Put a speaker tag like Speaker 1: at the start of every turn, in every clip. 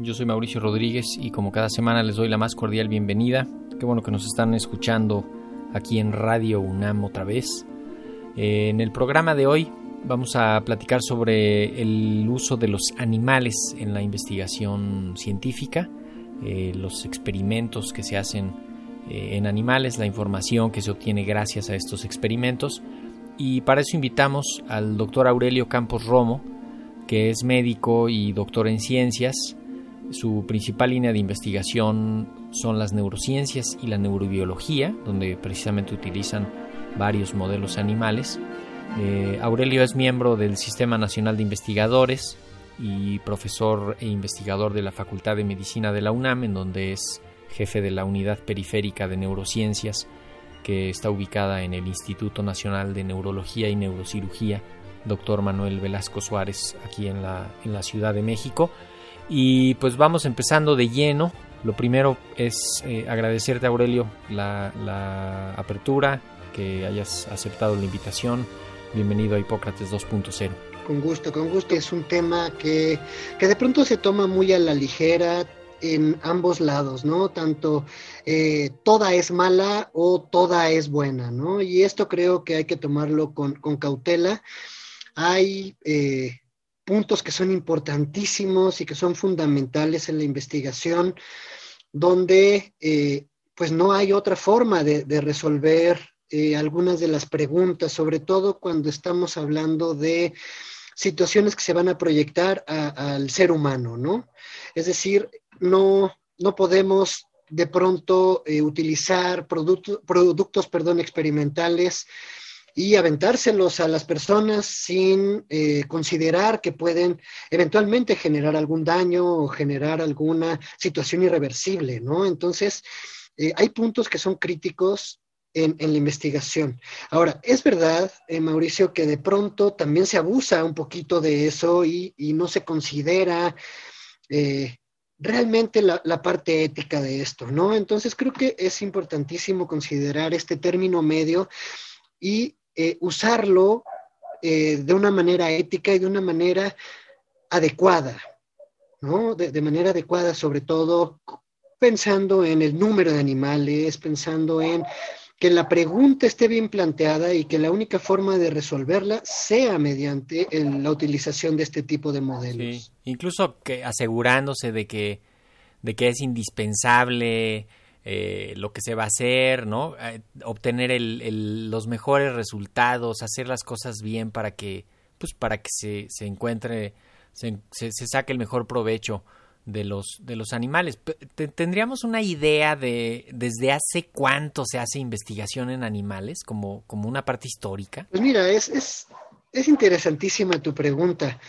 Speaker 1: yo soy Mauricio Rodríguez y como cada semana les doy la más cordial bienvenida. Qué bueno que nos están escuchando aquí en Radio UNAM otra vez. Eh, en el programa de hoy vamos a platicar sobre el uso de los animales en la investigación científica, eh, los experimentos que se hacen eh, en animales, la información que se obtiene gracias a estos experimentos. Y para eso invitamos al doctor Aurelio Campos Romo, que es médico y doctor en ciencias, su principal línea de investigación son las neurociencias y la neurobiología, donde precisamente utilizan varios modelos animales. Eh, Aurelio es miembro del Sistema Nacional de Investigadores y profesor e investigador de la Facultad de Medicina de la UNAM, en donde es jefe de la Unidad Periférica de Neurociencias, que está ubicada en el Instituto Nacional de Neurología y Neurocirugía, doctor Manuel Velasco Suárez, aquí en la, en la Ciudad de México. Y pues vamos empezando de lleno. Lo primero es eh, agradecerte, Aurelio, la, apertura, que hayas aceptado la invitación. Bienvenido a Hipócrates 2.0.
Speaker 2: Con gusto, con gusto. Es un tema que, que de pronto se toma muy a la ligera en ambos lados, ¿no? Tanto eh, toda es mala o toda es buena, ¿no? Y esto creo que hay que tomarlo con, con cautela. Hay eh, puntos que son importantísimos y que son fundamentales en la investigación, donde eh, pues no hay otra forma de, resolver eh, algunas de las preguntas, sobre todo cuando estamos hablando de situaciones que se van a proyectar al ser humano, ¿no? Es decir, no, no podemos de pronto eh, utilizar productos perdón, experimentales y aventárselos a las personas sin eh, considerar que pueden eventualmente generar algún daño o generar alguna situación irreversible, ¿no? Entonces, eh, hay puntos que son críticos en, la investigación. Ahora, es verdad, eh, Mauricio, que de pronto también se abusa un poquito de eso y, no se considera realmente la, la, parte ética de esto, ¿no? Entonces creo que es importantísimo considerar este término medio y eh, usarlo eh, de una manera ética y de una manera adecuada, ¿no? De, manera adecuada, sobre todo pensando en el número de animales, pensando en que la pregunta esté bien planteada y que la única forma de resolverla sea mediante la utilización de este tipo de modelos.
Speaker 1: Sí. Incluso que asegurándose de que, de que es indispensable eh, lo que se va a hacer, ¿no? Eh, obtener los mejores resultados, hacer las cosas bien para que, pues, para que se, se encuentre, se, saque el mejor provecho de los, de los animales. ¿Tendríamos una idea de desde hace cuánto se hace investigación en animales como, como una parte histórica?
Speaker 2: Pues mira, es, es, es interesantísima tu pregunta.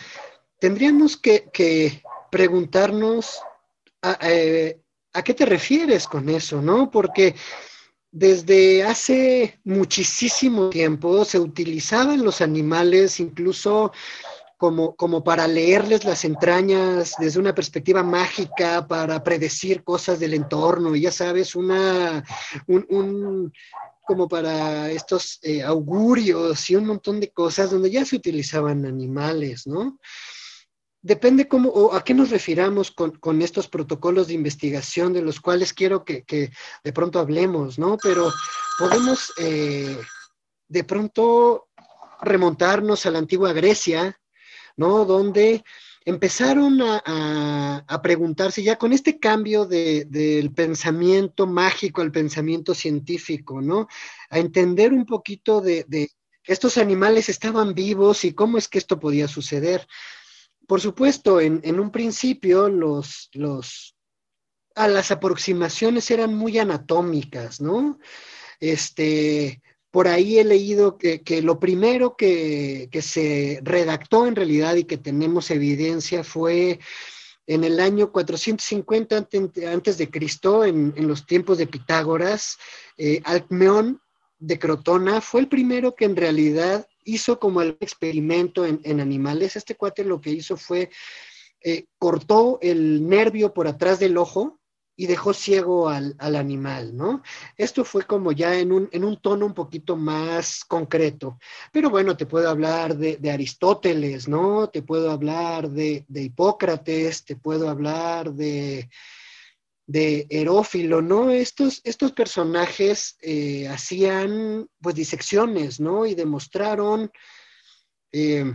Speaker 2: Tendríamos que, que preguntarnos a, eh, ¿A qué te refieres con eso, no? Porque desde hace muchísimo tiempo se utilizaban los animales incluso como, como, para leerles las entrañas desde una perspectiva mágica, para predecir cosas del entorno, y ya sabes, una, un, como para estos eh, augurios y un montón de cosas donde ya se utilizaban animales, ¿no? Depende cómo o a qué nos refiramos con, estos protocolos de investigación de los cuales quiero que, de pronto hablemos, ¿no? Pero podemos eh, de pronto remontarnos a la antigua Grecia, ¿no? Donde empezaron a, preguntarse ya con este cambio del pensamiento mágico al pensamiento científico, ¿no? A entender un poquito de, que estos animales estaban vivos y cómo es que esto podía suceder. Por supuesto, en, un principio los, los, a las aproximaciones eran muy anatómicas, ¿no? Este, por ahí he leído que, lo primero que, se redactó en realidad y que tenemos evidencia fue en el año 450 antes de Cristo, en, los tiempos de Pitágoras, eh, Alcmeón de Crotona fue el primero que en realidad hizo como el experimento en, animales. Este cuate lo que hizo fue eh, cortó el nervio por atrás del ojo y dejó ciego al, animal, ¿no? Esto fue como ya en un, en un, tono un poquito más concreto. Pero bueno, te puedo hablar de, Aristóteles, ¿no? Te puedo hablar de, Hipócrates, te puedo hablar de, de Herófilo, ¿no? Estos, estos personajes eh, hacían pues disecciones, ¿no? Y demostraron eh,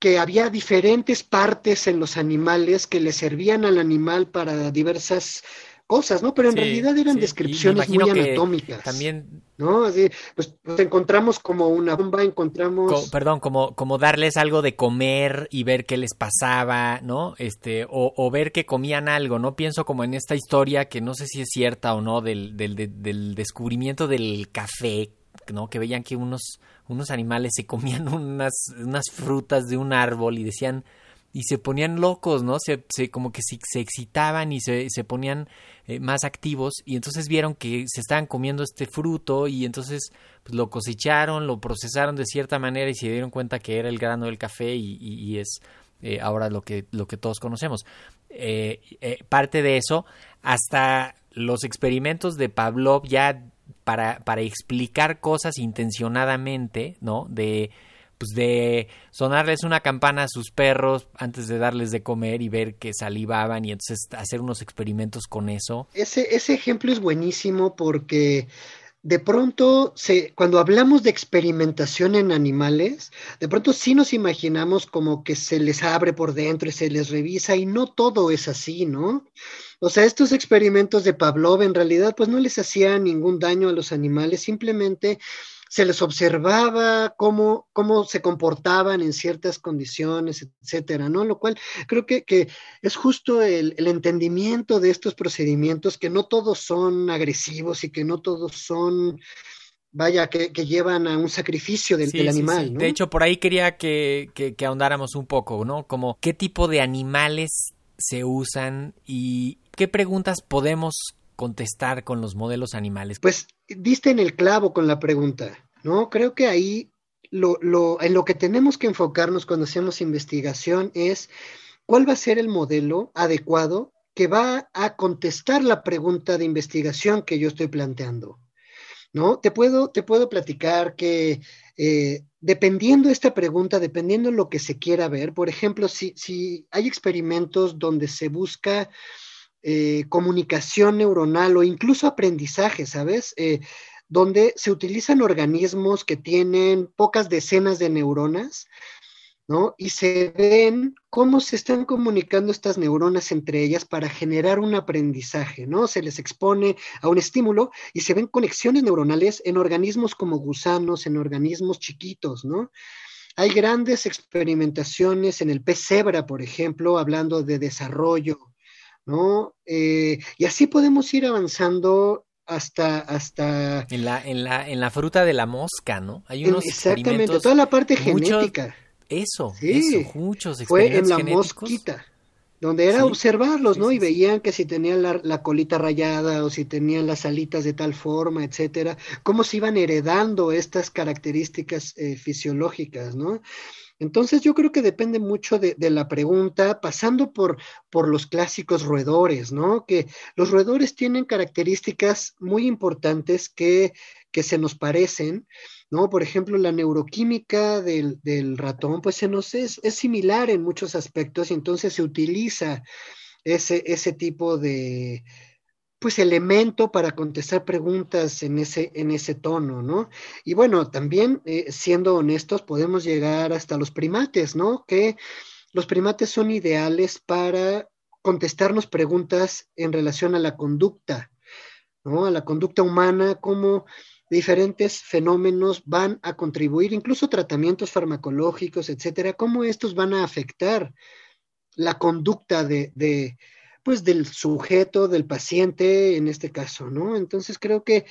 Speaker 2: que había diferentes partes en los animales que le servían al animal para diversas cosas, ¿no? Pero en realidad eran descripciones muy anatómicas.
Speaker 1: También.
Speaker 2: ¿No? Así, pues, pues, encontramos como una bomba, encontramos.
Speaker 1: perdón, como, como darles algo de comer y ver qué les pasaba, ¿no? Este, o, o, ver que comían algo, ¿no? Pienso como en esta historia que no sé si es cierta o no, del, del, del descubrimiento del café, ¿no? Que veían que unos unos animales se comían unas, unas frutas de un árbol y decían, y se ponían locos, ¿no? Se, se como que se, excitaban y se, se ponían eh, más activos y entonces vieron que se estaban comiendo este fruto y entonces pues, lo cosecharon, lo procesaron de cierta manera y se dieron cuenta que era el grano del café y, y, es eh, ahora lo que, lo que todos conocemos. Eh, parte de eso, hasta los experimentos de Pavlov ya para, para explicar cosas intencionadamente, ¿no? De pues de sonarles una campana a sus perros antes de darles de comer y ver que salivaban y entonces hacer unos experimentos con eso.
Speaker 2: Ese, ese ejemplo es buenísimo porque de pronto, se, cuando hablamos de experimentación en animales, de pronto sí nos imaginamos como que se les abre por dentro y se les revisa y no todo es así, ¿no? O sea, estos experimentos de Pavlov en realidad pues no les hacían ningún daño a los animales, simplemente se les observaba cómo, cómo se comportaban en ciertas condiciones, etcétera, ¿no? Lo cual creo que, es justo el, entendimiento de estos procedimientos, que no todos son agresivos y que no todos son vaya, que, llevan a un sacrificio del, animal.
Speaker 1: De hecho, por ahí quería que, que, ahondáramos un poco, ¿no? Como qué tipo de animales se usan y qué preguntas podemos contestar con los modelos animales?
Speaker 2: Pues diste en el clavo con la pregunta, ¿no? Creo que ahí lo, lo, en lo que tenemos que enfocarnos cuando hacemos investigación es cuál va a ser el modelo adecuado que va a contestar la pregunta de investigación que yo estoy planteando. ¿No? Te puedo, te puedo platicar que eh, dependiendo de esta pregunta, dependiendo de lo que se quiera ver, por ejemplo, si, si hay experimentos donde se busca eh, comunicación neuronal o incluso aprendizaje, ¿sabes? Eh, donde se utilizan organismos que tienen pocas decenas de neuronas, ¿no? Y se ven cómo se están comunicando estas neuronas entre ellas para generar un aprendizaje, ¿no? Se les expone a un estímulo y se ven conexiones neuronales en organismos como gusanos, en organismos chiquitos, ¿no? Hay grandes experimentaciones en el pez cebra, por ejemplo, hablando de desarrollo ¿no? Eh, y así podemos ir avanzando hasta hasta
Speaker 1: en la en la en la fruta de la mosca no
Speaker 2: hay unos exactamente toda la parte genética.
Speaker 1: Eso sí, muchos
Speaker 2: fue en la mosquita donde era observarlos no y veían que si tenían la, colita rayada o si tenían las alitas de tal forma etcétera cómo se iban heredando estas características eh, fisiológicas no entonces yo creo que depende mucho de, la pregunta, pasando por, por, los clásicos roedores, ¿no? Que los roedores tienen características muy importantes que, que se nos parecen, ¿no? Por ejemplo, la neuroquímica del, del ratón, pues se nos es, es, similar en muchos aspectos y entonces se utiliza ese, ese tipo de, pues elemento para contestar preguntas en ese, en ese tono, ¿no? Y bueno, también eh, siendo honestos, podemos llegar hasta los primates, ¿no? Que los primates son ideales para contestarnos preguntas en relación a la conducta, ¿no? A la conducta humana, cómo diferentes fenómenos van a contribuir, incluso tratamientos farmacológicos, etcétera, cómo estos van a afectar la conducta de, pues del sujeto, del paciente en este caso, ¿no? Entonces creo que,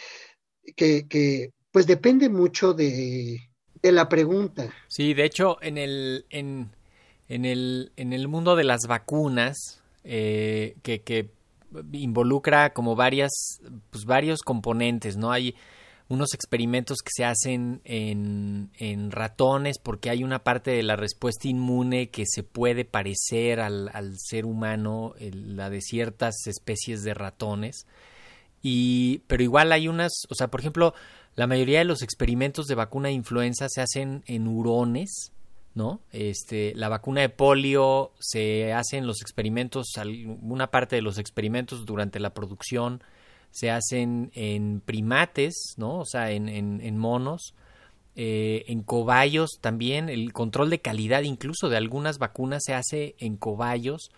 Speaker 2: que, pues depende mucho de, de, la pregunta.
Speaker 1: Sí, de hecho, en el, en, en el, en el mundo de las vacunas, eh, que, que involucra como varias, pues varios componentes, ¿no? Hay unos experimentos que se hacen en, en, ratones porque hay una parte de la respuesta inmune que se puede parecer al, al ser humano, la de ciertas especies de ratones. Y, pero igual hay unas, o sea, por ejemplo, la mayoría de los experimentos de vacuna de influenza se hacen en hurones, ¿no? Este, la vacuna de polio se hacen los experimentos, una parte de los experimentos durante la producción se hacen en primates, ¿no? O sea, en, en, monos, eh, en cobayos también, el control de calidad incluso de algunas vacunas se hace en cobayos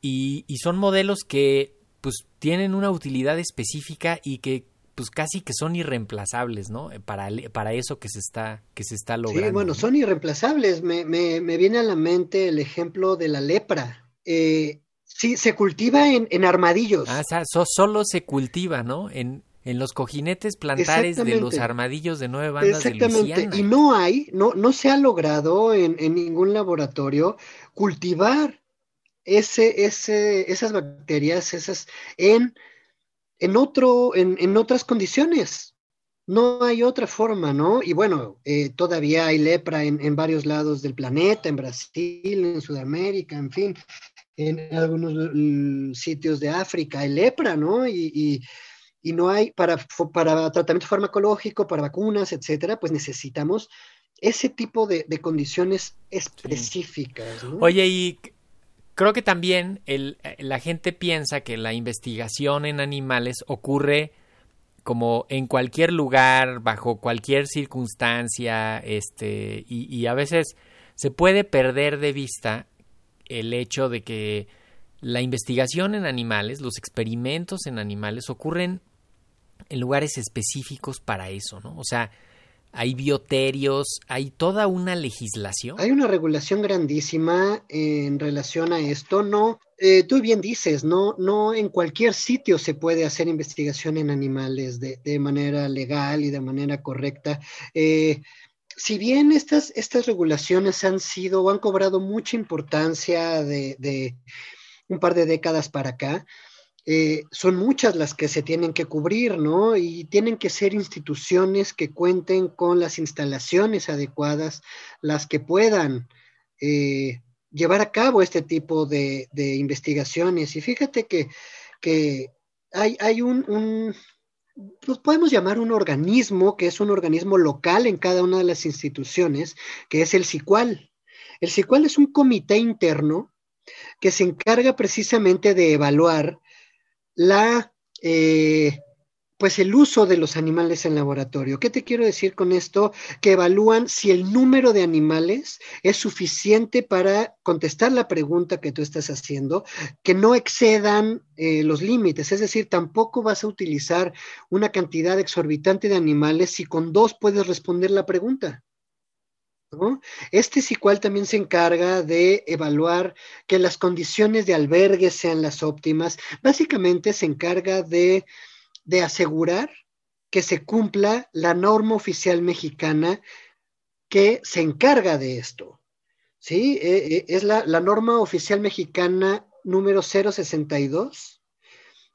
Speaker 1: y, y son modelos que pues tienen una utilidad específica y que pues casi que son irreemplazables, ¿no? Para, para eso que se está, que se está logrando.
Speaker 2: Sí, bueno, son irreemplazables. Me, me, me, viene a la mente el ejemplo de la lepra. Eh, sí, se cultiva en, en armadillos.
Speaker 1: Ah, o sea, solo se cultiva, ¿no? En, en los cojinetes plantares de los armadillos de nueve bandas
Speaker 2: Exactamente. y no hay, no, no se ha logrado en, en ningún laboratorio cultivar ese, ese, esas bacterias, esas, en en, otro, en, en otras condiciones. No hay otra forma, ¿no? Y bueno, eh, todavía hay lepra en, en, varios lados del planeta, en Brasil, en Sudamérica, en fin, en algunos sitios de África hay lepra, ¿no? Y, y, y, no hay, para, para tratamiento farmacológico, para vacunas, etcétera, pues necesitamos ese tipo de, de condiciones específicas. ¿no?
Speaker 1: Oye, y creo que también el, eh, la gente piensa que la investigación en animales ocurre como en cualquier lugar, bajo cualquier circunstancia, este, y, y, a veces se puede perder de vista el hecho de que la investigación en animales, los experimentos en animales ocurren en lugares específicos para eso, ¿no? O sea, hay bioterios, hay toda una legislación.
Speaker 2: Hay una regulación grandísima en relación a esto. No, eh, tú bien dices, no, no en cualquier sitio se puede hacer investigación en animales de, de manera legal y de manera correcta. Eh, si bien estas, estas regulaciones han sido o han cobrado mucha importancia de, un par de décadas para acá, eh, son muchas las que se tienen que cubrir, ¿no? Y tienen que ser instituciones que cuenten con las instalaciones adecuadas, las que puedan eh, llevar a cabo este tipo de, investigaciones. Y fíjate que, que hay, hay un pues podemos llamar un organismo que es un organismo local en cada una de las instituciones, que es el CICUAL. El CICUAL es un comité interno que se encarga precisamente de evaluar la, eh, pues el uso de los animales en laboratorio. ¿Qué te quiero decir con esto? Que evalúan si el número de animales es suficiente para contestar la pregunta que tú estás haciendo, que no excedan eh, los límites. Es decir, tampoco vas a utilizar una cantidad exorbitante de animales si con dos puedes responder la pregunta. ¿no? Este SICUAL también se encarga de evaluar que las condiciones de albergue sean las óptimas. Básicamente se encarga de, de asegurar que se cumpla la norma oficial mexicana que se encarga de esto. ¿Sí? Eh, eh, es la, la norma oficial mexicana número 062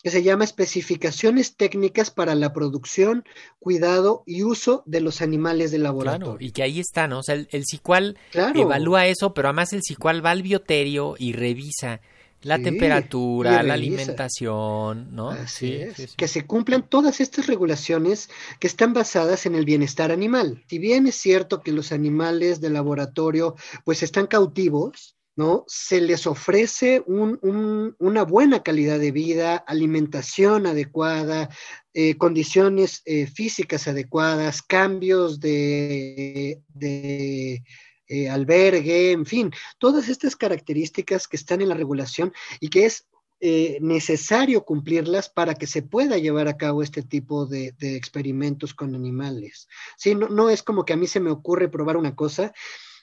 Speaker 2: que se llama Especificaciones técnicas para la producción, cuidado y uso de los animales de laboratorio.
Speaker 1: Claro, y que ahí está, ¿no? O sea, el, el CICUAL claro. evalúa eso, pero además el CICUAL va al bioterio y revisa la sí, temperatura, la alimentación, ¿no?
Speaker 2: Así sí, es. Sí, que se cumplan todas estas regulaciones que están basadas en el bienestar animal. Si bien es cierto que los animales de laboratorio pues están cautivos, ¿no? Se les ofrece un, un, una buena calidad de vida, alimentación adecuada, eh, condiciones eh, físicas adecuadas, cambios de, de eh, albergue, en fin, todas estas características que están en la regulación y que es eh, necesario cumplirlas para que se pueda llevar a cabo este tipo de, experimentos con animales. ¿Sí? No, no es como que a mí se me ocurre probar una cosa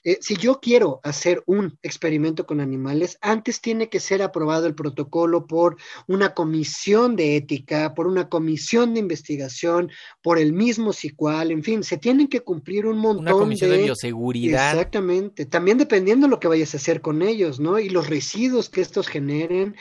Speaker 2: eh, si yo quiero hacer un experimento con animales, antes tiene que ser aprobado el protocolo por una comisión de ética, por una comisión de investigación, por el mismo SICUAL, en fin, se tienen que cumplir un montón
Speaker 1: una comisión de, bioseguridad.
Speaker 2: Exactamente, también dependiendo de lo que vayas a hacer con ellos, ¿no? Y los residuos que estos generen,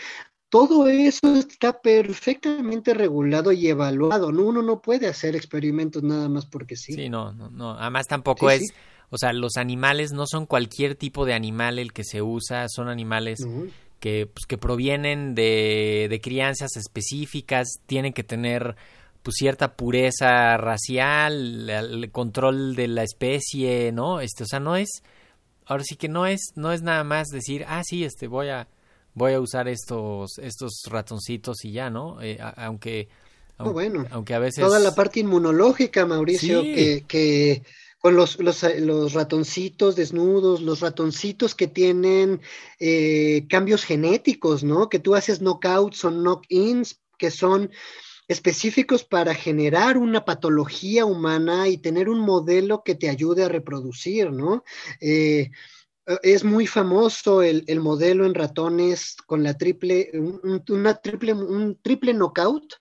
Speaker 2: todo eso está perfectamente regulado y evaluado. ¿no? Uno no puede hacer experimentos nada más porque sí.
Speaker 1: Sí, no, no, no. Además tampoco es, o sea, los animales no son cualquier tipo de animal el que se usa, son animales que, pues, que provienen de, de crianzas específicas, tienen que tener pues cierta pureza racial, el control de la especie, ¿no? Este, o sea, no es, ahora sí que no es, no es nada más decir, ah, sí, este, voy a, voy a usar estos, estos ratoncitos y ya, ¿no? Eh, aunque,
Speaker 2: oh, bueno,
Speaker 1: aunque a veces...
Speaker 2: Toda la parte inmunológica, Mauricio, que, que con los, los, los, ratoncitos desnudos, los ratoncitos que tienen eh, cambios genéticos, ¿no? Que tú haces knockouts o knock-ins, que son específicos para generar una patología humana y tener un modelo que te ayude a reproducir, ¿no? Eh, es muy famoso el, el, modelo en ratones con la triple, una triple, un triple knockout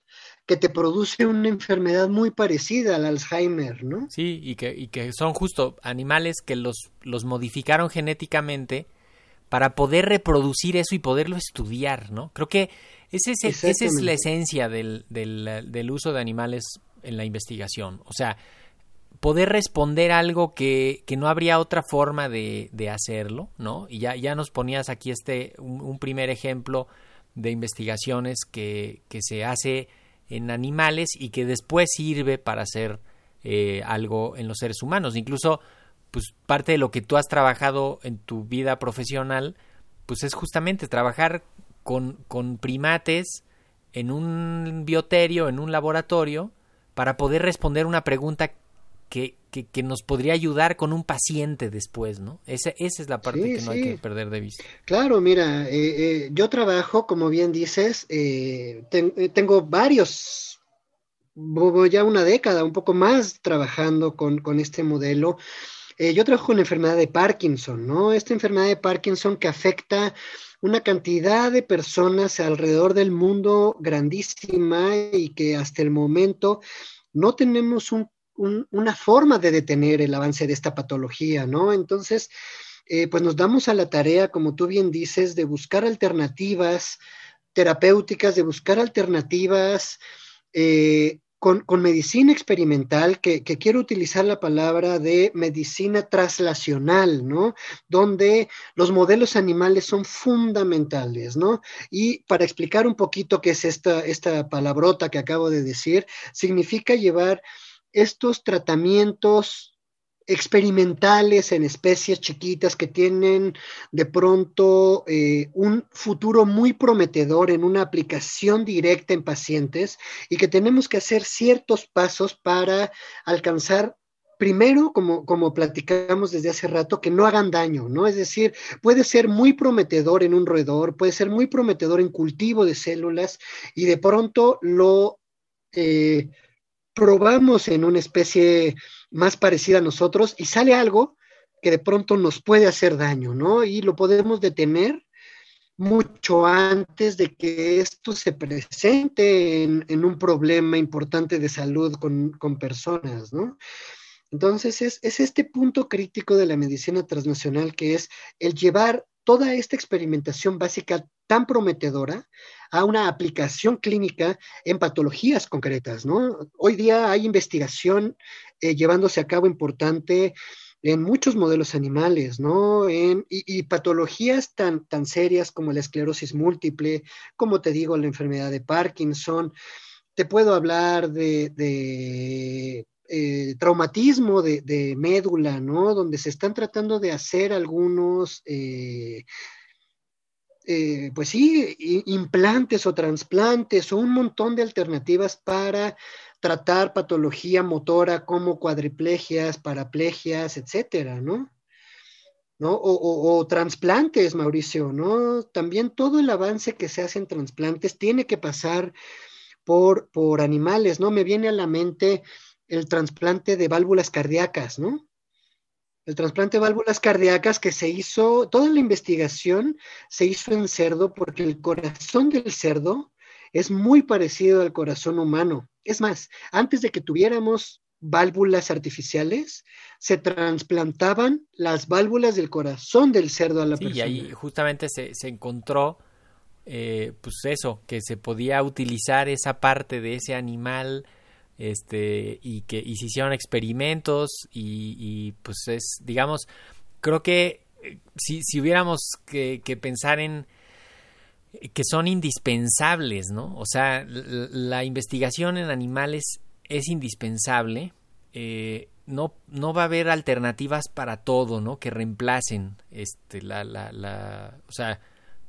Speaker 2: que te produce una enfermedad muy parecida al Alzheimer, ¿no?
Speaker 1: Sí, y que, y que son justo animales que los, los modificaron genéticamente para poder reproducir eso y poderlo estudiar, ¿no? Creo que ese es, esa es la esencia del, del, del uso de animales en la investigación. O sea, poder responder algo que, que no habría otra forma de, de, hacerlo, ¿no? Y ya, ya nos ponías aquí este, un, un primer ejemplo de investigaciones que, que se hace en animales y que después sirve para hacer eh, algo en los seres humanos. Incluso, pues parte de lo que tú has trabajado en tu vida profesional, pues es justamente trabajar con, con primates en un bioterio, en un laboratorio, para poder responder una pregunta que, que, nos podría ayudar con un paciente después, ¿no? Esa, esa es la parte que no hay que perder de vista.
Speaker 2: Claro, mira, eh, eh, yo trabajo, como bien dices, eh, tengo varios, ya una década, un poco más trabajando con, con este modelo. yo trabajo con la enfermedad de Parkinson, ¿no? Esta enfermedad de Parkinson que afecta una cantidad de personas alrededor del mundo grandísima y que hasta el momento no tenemos un una forma de detener el avance de esta patología, ¿no? Entonces, eh, pues nos damos a la tarea, como tú bien dices, de buscar alternativas terapéuticas, de buscar alternativas eh, con, medicina experimental, que, quiero utilizar la palabra de medicina traslacional, ¿no? Donde los modelos animales son fundamentales, ¿no? Y para explicar un poquito qué es esta, esta palabrota que acabo de decir, significa llevar estos tratamientos experimentales en especies chiquitas que tienen de pronto eh, un futuro muy prometedor en una aplicación directa en pacientes y que tenemos que hacer ciertos pasos para alcanzar primero, como, como platicamos desde hace rato, que no hagan daño, ¿no? Es decir, puede ser muy prometedor en un roedor, puede ser muy prometedor en cultivo de células y de pronto lo... Eh, probamos en una especie más parecida a nosotros y sale algo que de pronto nos puede hacer daño, ¿no? Y lo podemos detener mucho antes de que esto se presente en, un problema importante de salud con, personas, ¿no? Entonces es, es, este punto crítico de la medicina transnacional que es el llevar toda esta experimentación básica tan prometedora a una aplicación clínica en patologías concretas, ¿no? Hoy día hay investigación eh, llevándose a cabo importante en muchos modelos animales, ¿no? y, patologías tan, tan serias como la esclerosis múltiple, como te digo, la enfermedad de Parkinson. Te puedo hablar de, eh, traumatismo de, médula, ¿no? Donde se están tratando de hacer algunos, eh, eh, pues sí, implantes o trasplantes o un montón de alternativas para tratar patología motora como cuadriplegias, paraplegias, etcétera, ¿no? ¿no? O, trasplantes, Mauricio, ¿no? También todo el avance que se hace en trasplantes tiene que pasar por, por animales, ¿no? Me viene a la mente el trasplante de válvulas cardíacas, ¿no? El trasplante de válvulas cardíacas que se hizo, toda la investigación se hizo en cerdo porque el corazón del cerdo es muy parecido al corazón humano. Es más, antes de que tuviéramos válvulas artificiales, se trasplantaban las válvulas del corazón del cerdo a la persona.
Speaker 1: Y ahí justamente se, encontró, eh, pues eso, que se podía utilizar esa parte de ese animal este y que y se hicieron experimentos y, pues es digamos creo que eh, si, si hubiéramos que, pensar en que son indispensables no o sea la, investigación en animales es indispensable eh, no no va a haber alternativas para todo no que reemplacen este la la, la o sea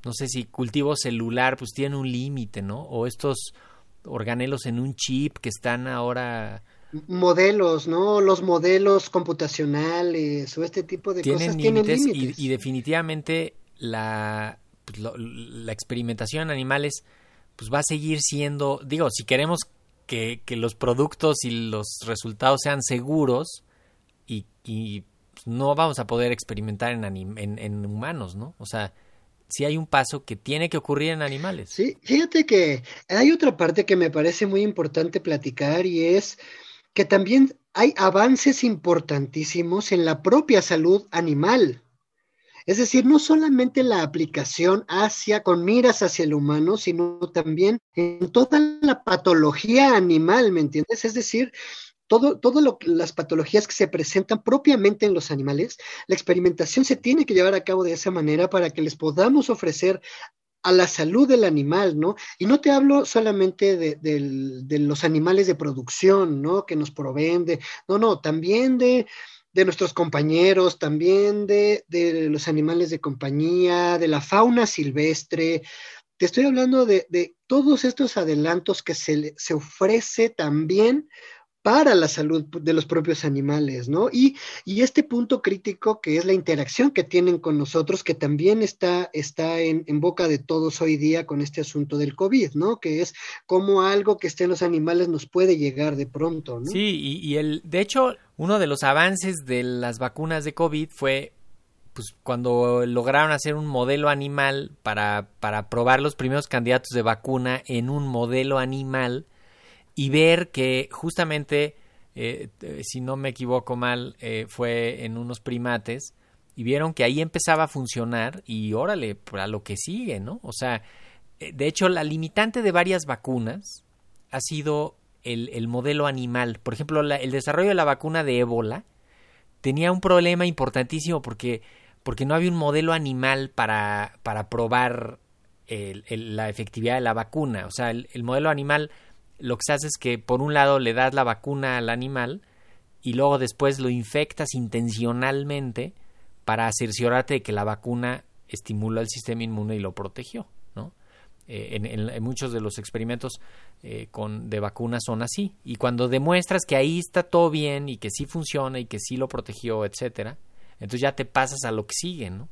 Speaker 1: no sé si cultivo celular pues tiene un límite no o estos organelos en un chip que están ahora
Speaker 2: modelos, ¿no? Los modelos computacionales o este tipo de cosas tienen límites.
Speaker 1: Y, definitivamente la, pues, la experimentación en animales pues va a seguir siendo, digo, si queremos que, los productos y los resultados sean seguros y, y pues, no vamos a poder experimentar en, en, en humanos, ¿no? O sea, si hay un paso que tiene que ocurrir en animales.
Speaker 2: Sí, fíjate que hay otra parte que me parece muy importante platicar y es que también hay avances importantísimos en la propia salud animal. Es decir, no solamente la aplicación hacia, con miras hacia el humano, sino también en toda la patología animal, ¿me entiendes? Es decir, todo, todo las patologías que se presentan propiamente en los animales, la experimentación se tiene que llevar a cabo de esa manera para que les podamos ofrecer a la salud del animal, ¿no? Y no te hablo solamente de, los animales de producción, ¿no? Que nos proveen de, no, no, también de, de nuestros compañeros, también de, de, los animales de compañía, de la fauna silvestre. Te estoy hablando de, todos estos adelantos que se, se ofrece también para la salud de los propios animales, ¿no? Y, y, este punto crítico que es la interacción que tienen con nosotros, que también está, está en, boca de todos hoy día con este asunto del COVID, ¿no? Que es como algo que esté en los animales nos puede llegar de pronto, ¿no?
Speaker 1: Sí, y, y el, de hecho, uno de los avances de las vacunas de COVID fue pues cuando lograron hacer un modelo animal para, para probar los primeros candidatos de vacuna en un modelo animal, y ver que justamente, eh, eh, si no me equivoco mal, eh, fue en unos primates y vieron que ahí empezaba a funcionar y órale, para lo que sigue, ¿no? O sea, de hecho, la limitante de varias vacunas ha sido el, modelo animal. Por ejemplo, el desarrollo de la vacuna de ébola tenía un problema importantísimo porque, porque no había un modelo animal para, para probar la efectividad de la vacuna. O sea, el modelo animal lo que se hace es que por un lado le das la vacuna al animal y luego después lo infectas intencionalmente para cerciorarte de que la vacuna estimula el sistema inmune y lo protegió, ¿no? Eh, en, muchos de los experimentos eh, con, de vacunas son así. Y cuando demuestras que ahí está todo bien y que sí funciona y que sí lo protegió, etcétera, entonces ya te pasas a lo que sigue, ¿no?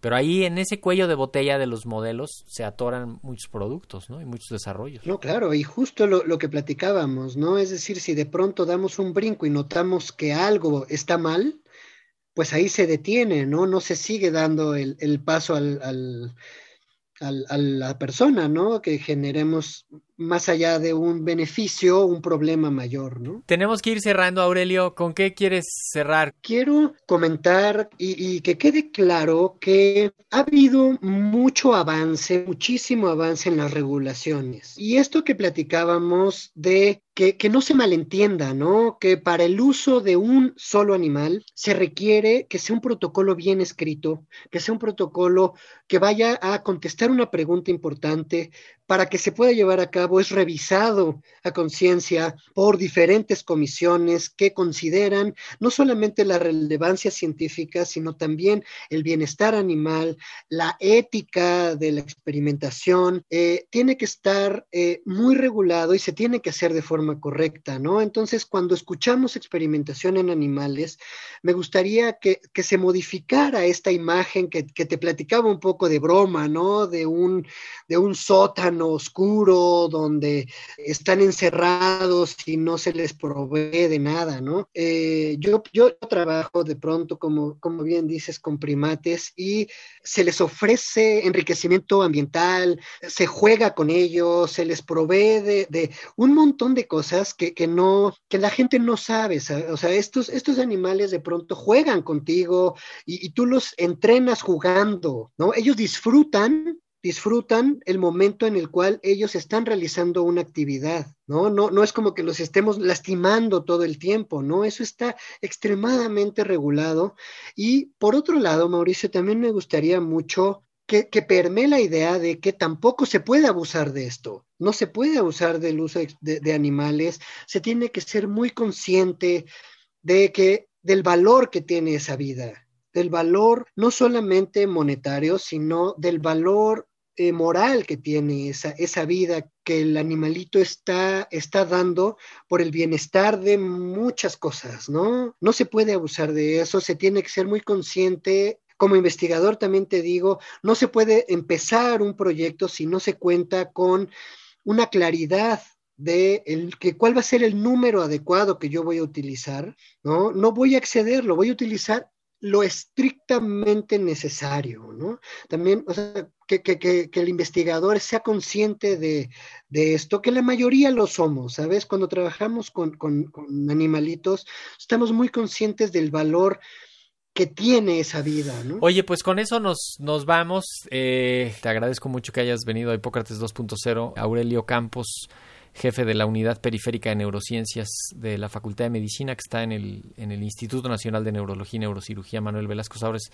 Speaker 1: Pero ahí en ese cuello de botella de los modelos se atoran muchos productos, ¿no? Y muchos desarrollos.
Speaker 2: No, claro, y justo lo, lo, que platicábamos, ¿no? Es decir, si de pronto damos un brinco y notamos que algo está mal, pues ahí se detiene, ¿no? No se sigue dando el, el paso al, al, al, a la persona, ¿no? Que generemos más allá de un beneficio, un problema mayor, ¿no?
Speaker 1: Tenemos que ir cerrando, Aurelio. ¿Con qué quieres cerrar?
Speaker 2: Quiero comentar y, que quede claro que ha habido mucho avance, muchísimo avance en las regulaciones. Y esto que platicábamos de que, que, no se malentienda, ¿no? Que para el uso de un solo animal se requiere que sea un protocolo bien escrito, que sea un protocolo que vaya a contestar una pregunta importante para que se pueda llevar a cabo cabo es revisado a conciencia por diferentes comisiones que consideran no solamente la relevancia científica, sino también el bienestar animal, la ética de la experimentación, eh, tiene que estar eh, muy regulado y se tiene que hacer de forma correcta, ¿no? Entonces, cuando escuchamos experimentación en animales, me gustaría que, se modificara esta imagen que, que, te platicaba un poco de broma, ¿no? De un, de un sótano oscuro donde están encerrados y no se les provee de nada, ¿no? Eh, yo, yo trabajo de pronto, como, como bien dices, con primates y se les ofrece enriquecimiento ambiental, se juega con ellos, se les provee de, un montón de cosas que, no, que la gente no sabe, o sea, estos, estos animales de pronto juegan contigo y tú los entrenas jugando, ¿no? Ellos disfrutan disfrutan el momento en el cual ellos están realizando una actividad, ¿no? No, no es como que los estemos lastimando todo el tiempo, ¿no? Eso está extremadamente regulado. Y por otro lado, Mauricio, también me gustaría mucho que, que permee la idea de que tampoco se puede abusar de esto, no se puede abusar del uso de, de animales, se tiene que ser muy consciente de que del valor que tiene esa vida, del valor no solamente monetario, sino del valor eh, moral que tiene esa, esa vida que el animalito está, está dando por el bienestar de muchas cosas, ¿no? No se puede abusar de eso, se tiene que ser muy consciente como investigador también te digo, no se puede empezar un proyecto si no se cuenta con una claridad de el, que cuál va a ser el número adecuado que yo voy a utilizar, ¿no? No voy a acceder, lo voy a utilizar lo estrictamente necesario, ¿no? También, o sea, que, el investigador sea consciente de, esto, que la mayoría lo somos, ¿sabes? Cuando trabajamos con, con, con, animalitos, estamos muy conscientes del valor que tiene esa vida, ¿no?
Speaker 1: Oye, pues con eso nos, nos vamos. Eh, te agradezco mucho que hayas venido a Hipócrates 2.0, Aurelio Campos jefe de la Unidad Periférica de Neurociencias de la Facultad de Medicina, que está en el, en el Instituto Nacional de Neurología y Neurocirugía Manuel Velasco Sabres,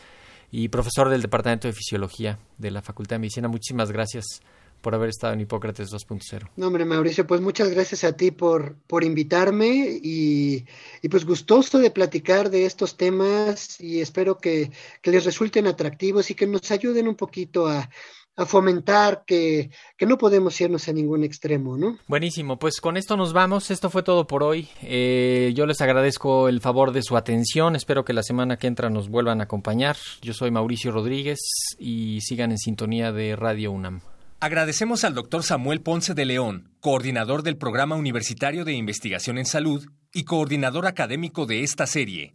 Speaker 1: y profesor del Departamento de Fisiología de la Facultad de Medicina. Muchísimas gracias por haber estado en Hipócrates 2.0.
Speaker 2: No, hombre, Mauricio, pues muchas gracias a ti por, por invitarme y, y, pues gustoso de platicar de estos temas y espero que, que les resulten atractivos y que nos ayuden un poquito a, a fomentar que, que, no podemos irnos a ningún extremo, ¿no?
Speaker 1: Buenísimo, pues con esto nos vamos, esto fue todo por hoy. Eh, yo les agradezco el favor de su atención, espero que la semana que entra nos vuelvan a acompañar. Yo soy Mauricio Rodríguez y sigan en sintonía de Radio UNAM.
Speaker 3: Agradecemos al doctor Samuel Ponce de León, coordinador del Programa Universitario de Investigación en Salud y coordinador académico de esta serie.